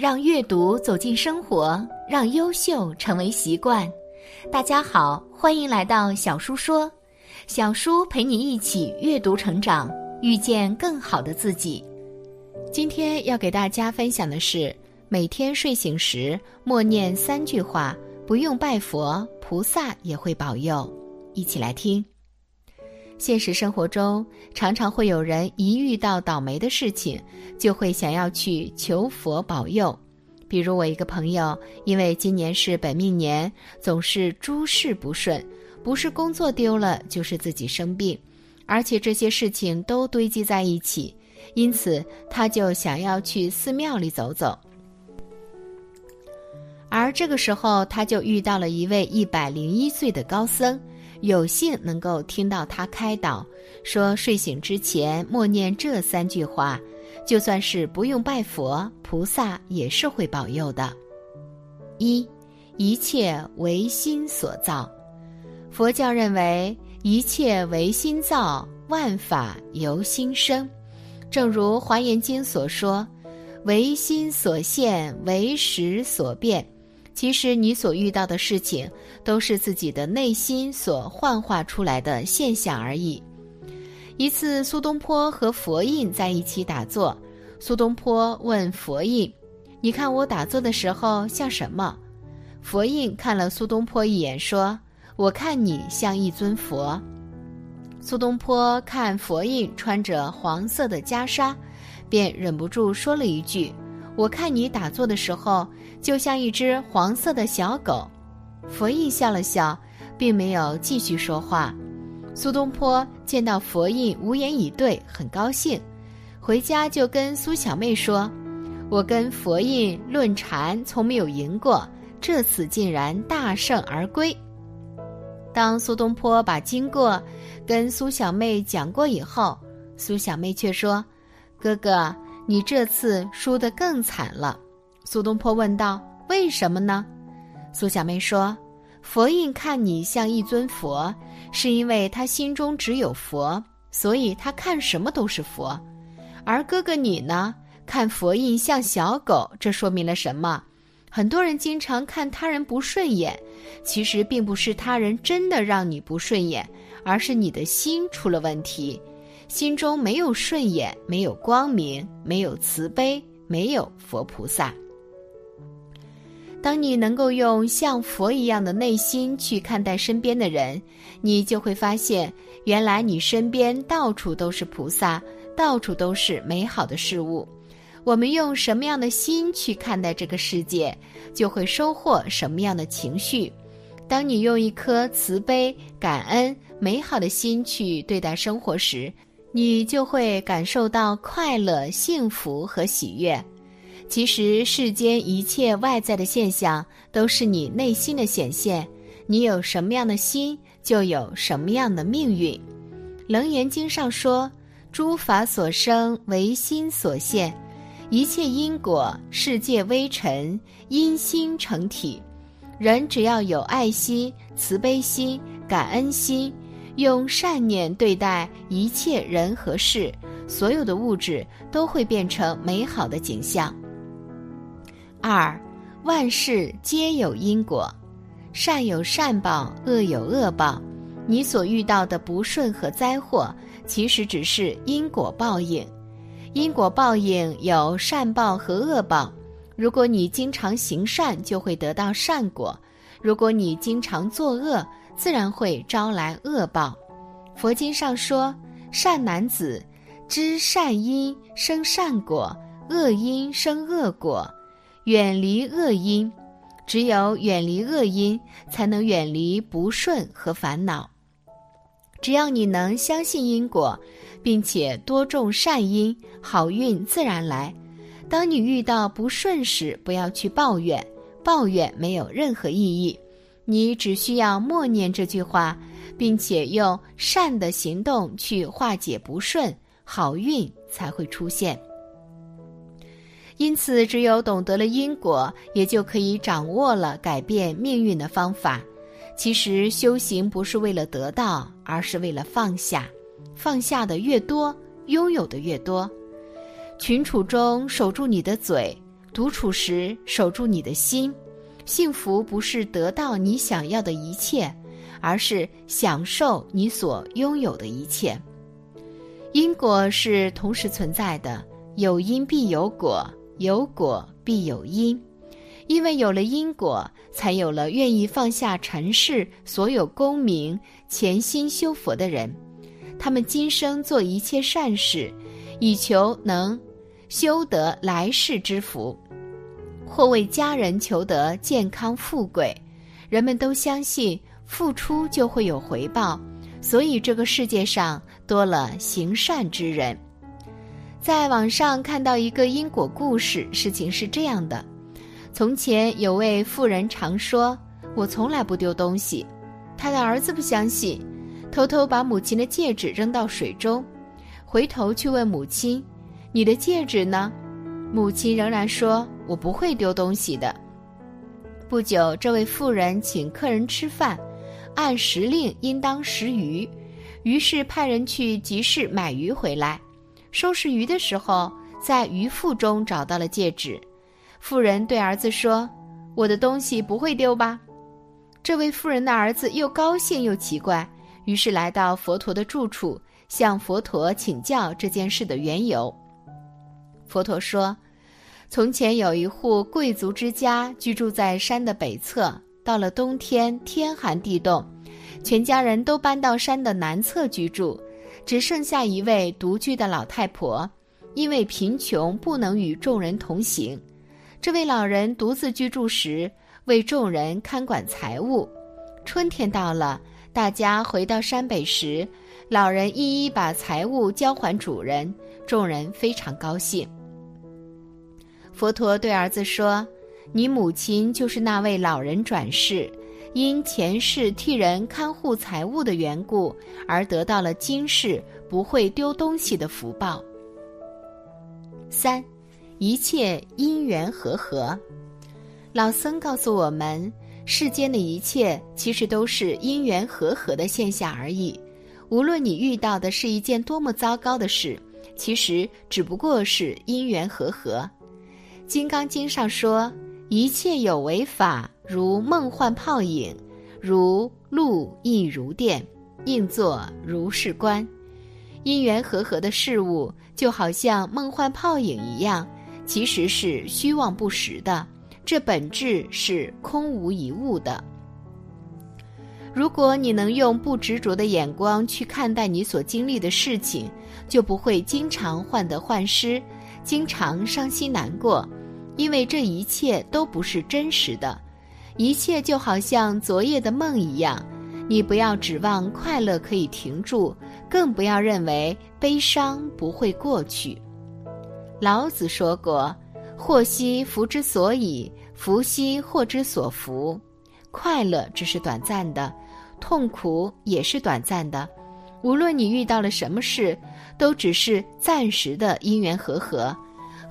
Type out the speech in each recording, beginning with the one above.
让阅读走进生活，让优秀成为习惯。大家好，欢迎来到小叔说，小叔陪你一起阅读成长，遇见更好的自己。今天要给大家分享的是，每天睡醒时默念三句话，不用拜佛，菩萨也会保佑。一起来听。现实生活中，常常会有人一遇到倒霉的事情，就会想要去求佛保佑。比如我一个朋友，因为今年是本命年，总是诸事不顺，不是工作丢了，就是自己生病，而且这些事情都堆积在一起，因此他就想要去寺庙里走走。而这个时候，他就遇到了一位一百零一岁的高僧。有幸能够听到他开导，说睡醒之前默念这三句话，就算是不用拜佛，菩萨也是会保佑的。一，一切唯心所造。佛教认为一切唯心造，万法由心生。正如《华严经》所说：“唯心所现，唯识所变。”其实你所遇到的事情，都是自己的内心所幻化出来的现象而已。一次，苏东坡和佛印在一起打坐，苏东坡问佛印：“你看我打坐的时候像什么？”佛印看了苏东坡一眼，说：“我看你像一尊佛。”苏东坡看佛印穿着黄色的袈裟，便忍不住说了一句。我看你打坐的时候，就像一只黄色的小狗。佛印笑了笑，并没有继续说话。苏东坡见到佛印无言以对，很高兴，回家就跟苏小妹说：“我跟佛印论禅，从没有赢过，这次竟然大胜而归。”当苏东坡把经过跟苏小妹讲过以后，苏小妹却说：“哥哥。”你这次输得更惨了，苏东坡问道：“为什么呢？”苏小妹说：“佛印看你像一尊佛，是因为他心中只有佛，所以他看什么都是佛。而哥哥你呢，看佛印像小狗，这说明了什么？很多人经常看他人不顺眼，其实并不是他人真的让你不顺眼，而是你的心出了问题。”心中没有顺眼，没有光明，没有慈悲，没有佛菩萨。当你能够用像佛一样的内心去看待身边的人，你就会发现，原来你身边到处都是菩萨，到处都是美好的事物。我们用什么样的心去看待这个世界，就会收获什么样的情绪。当你用一颗慈悲、感恩、美好的心去对待生活时，你就会感受到快乐、幸福和喜悦。其实，世间一切外在的现象都是你内心的显现。你有什么样的心，就有什么样的命运。《楞严经》上说：“诸法所生，唯心所现。一切因果，世界微尘，因心成体。人只要有爱心、慈悲心、感恩心。”用善念对待一切人和事，所有的物质都会变成美好的景象。二，万事皆有因果，善有善报，恶有恶报。你所遇到的不顺和灾祸，其实只是因果报应。因果报应有善报和恶报。如果你经常行善，就会得到善果；如果你经常作恶，自然会招来恶报。佛经上说：“善男子知善因生善果，恶因生恶果。远离恶因，只有远离恶因，才能远离不顺和烦恼。只要你能相信因果，并且多种善因，好运自然来。当你遇到不顺时，不要去抱怨，抱怨没有任何意义。”你只需要默念这句话，并且用善的行动去化解不顺，好运才会出现。因此，只有懂得了因果，也就可以掌握了改变命运的方法。其实，修行不是为了得到，而是为了放下。放下的越多，拥有的越多。群处中守住你的嘴，独处时守住你的心。幸福不是得到你想要的一切，而是享受你所拥有的一切。因果是同时存在的，有因必有果，有果必有因。因为有了因果，才有了愿意放下尘世所有功名，潜心修佛的人。他们今生做一切善事，以求能修得来世之福。或为家人求得健康富贵，人们都相信付出就会有回报，所以这个世界上多了行善之人。在网上看到一个因果故事，事情是这样的：从前有位妇人常说：“我从来不丢东西。”他的儿子不相信，偷偷把母亲的戒指扔到水中，回头去问母亲：“你的戒指呢？”母亲仍然说：“我不会丢东西的。”不久，这位妇人请客人吃饭，按时令应当食鱼，于是派人去集市买鱼回来。收拾鱼的时候，在鱼腹中找到了戒指。妇人对儿子说：“我的东西不会丢吧？”这位妇人的儿子又高兴又奇怪，于是来到佛陀的住处，向佛陀请教这件事的缘由。佛陀说：“从前有一户贵族之家，居住在山的北侧。到了冬天，天寒地冻，全家人都搬到山的南侧居住，只剩下一位独居的老太婆。因为贫穷，不能与众人同行。这位老人独自居住时，为众人看管财物。春天到了，大家回到山北时，老人一一把财物交还主人，众人非常高兴。”佛陀对儿子说：“你母亲就是那位老人转世，因前世替人看护财物的缘故，而得到了今世不会丢东西的福报。”三，一切因缘和合。老僧告诉我们，世间的一切其实都是因缘和合的现象而已。无论你遇到的是一件多么糟糕的事，其实只不过是因缘和合。《金刚经》上说：“一切有为法，如梦幻泡影，如露亦如电，应作如是观。因缘和合的事物，就好像梦幻泡影一样，其实是虚妄不实的。这本质是空无一物的。如果你能用不执着的眼光去看待你所经历的事情，就不会经常患得患失，经常伤心难过。”因为这一切都不是真实的，一切就好像昨夜的梦一样。你不要指望快乐可以停住，更不要认为悲伤不会过去。老子说过：“祸兮福之所以，福兮祸之所伏。”快乐只是短暂的，痛苦也是短暂的。无论你遇到了什么事，都只是暂时的因缘和合。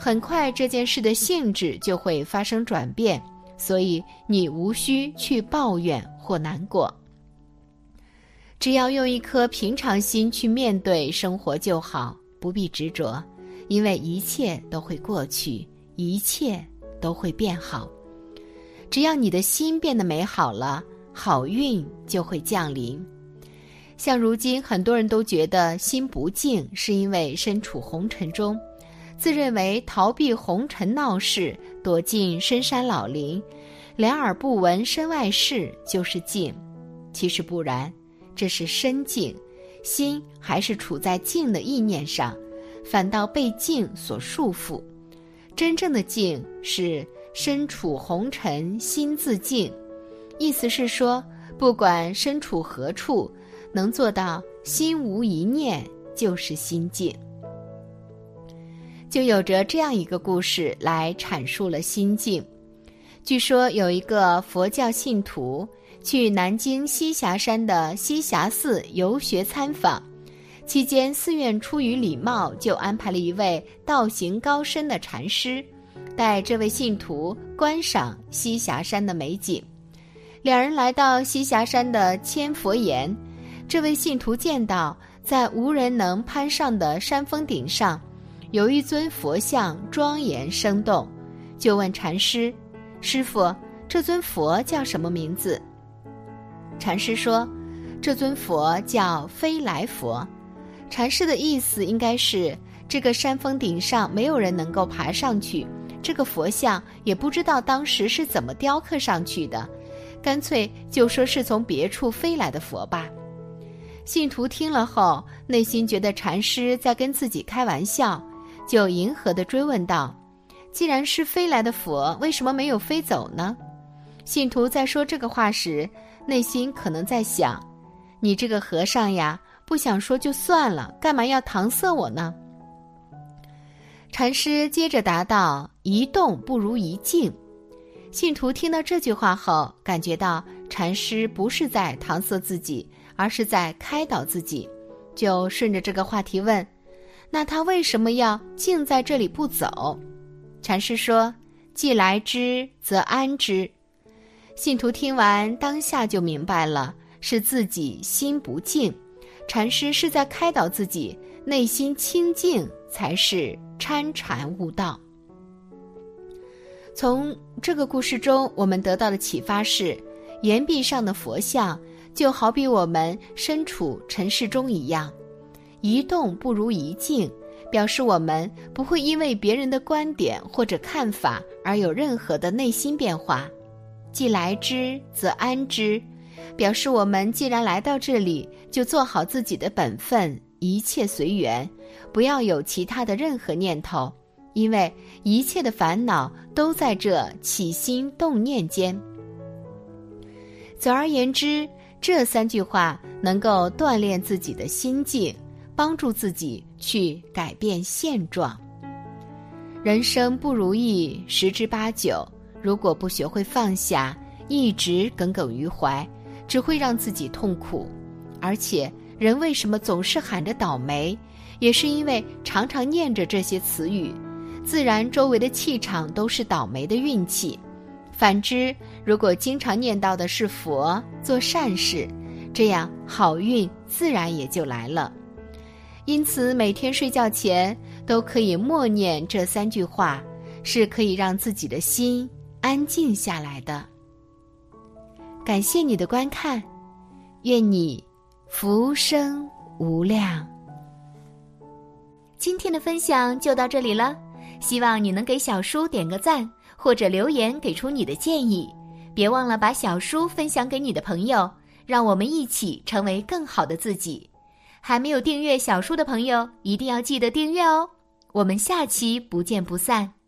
很快，这件事的性质就会发生转变，所以你无需去抱怨或难过。只要用一颗平常心去面对生活就好，不必执着，因为一切都会过去，一切都会变好。只要你的心变得美好了，好运就会降临。像如今，很多人都觉得心不静，是因为身处红尘中。自认为逃避红尘闹市，躲进深山老林，两耳不闻身外事，就是静。其实不然，这是身静，心还是处在静的意念上，反倒被静所束缚。真正的静是身处红尘心自静，意思是说，不管身处何处，能做到心无一念，就是心静。就有着这样一个故事来阐述了心境。据说有一个佛教信徒去南京栖霞山的栖霞寺游学参访，期间寺院出于礼貌，就安排了一位道行高深的禅师，带这位信徒观赏栖霞山的美景。两人来到栖霞山的千佛岩，这位信徒见到在无人能攀上的山峰顶上。有一尊佛像庄严生动，就问禅师：“师傅，这尊佛叫什么名字？”禅师说：“这尊佛叫飞来佛。”禅师的意思应该是，这个山峰顶上没有人能够爬上去，这个佛像也不知道当时是怎么雕刻上去的，干脆就说是从别处飞来的佛吧。信徒听了后，内心觉得禅师在跟自己开玩笑，就迎合的追问道：“既然是飞来的佛，为什么没有飞走呢？”信徒在说这个话时，内心可能在想：“你这个和尚呀。”不想说就算了，干嘛要搪塞我呢？禅师接着答道：“一动不如一静。”信徒听到这句话后，感觉到禅师不是在搪塞自己，而是在开导自己，就顺着这个话题问：“那他为什么要静在这里不走？”禅师说：“既来之，则安之。”信徒听完，当下就明白了，是自己心不静。禅师是在开导自己，内心清净才是参禅悟道。从这个故事中，我们得到的启发是：岩壁上的佛像就好比我们身处尘世中一样，一动不如一静，表示我们不会因为别人的观点或者看法而有任何的内心变化。既来之，则安之。表示我们既然来到这里，就做好自己的本分，一切随缘，不要有其他的任何念头，因为一切的烦恼都在这起心动念间。总而言之，这三句话能够锻炼自己的心境，帮助自己去改变现状。人生不如意十之八九，如果不学会放下，一直耿耿于怀。只会让自己痛苦，而且人为什么总是喊着倒霉，也是因为常常念着这些词语，自然周围的气场都是倒霉的运气。反之，如果经常念叨的是佛做善事，这样好运自然也就来了。因此，每天睡觉前都可以默念这三句话，是可以让自己的心安静下来的。感谢你的观看，愿你福生无量。今天的分享就到这里了，希望你能给小叔点个赞，或者留言给出你的建议。别忘了把小叔分享给你的朋友，让我们一起成为更好的自己。还没有订阅小树的朋友，一定要记得订阅哦。我们下期不见不散。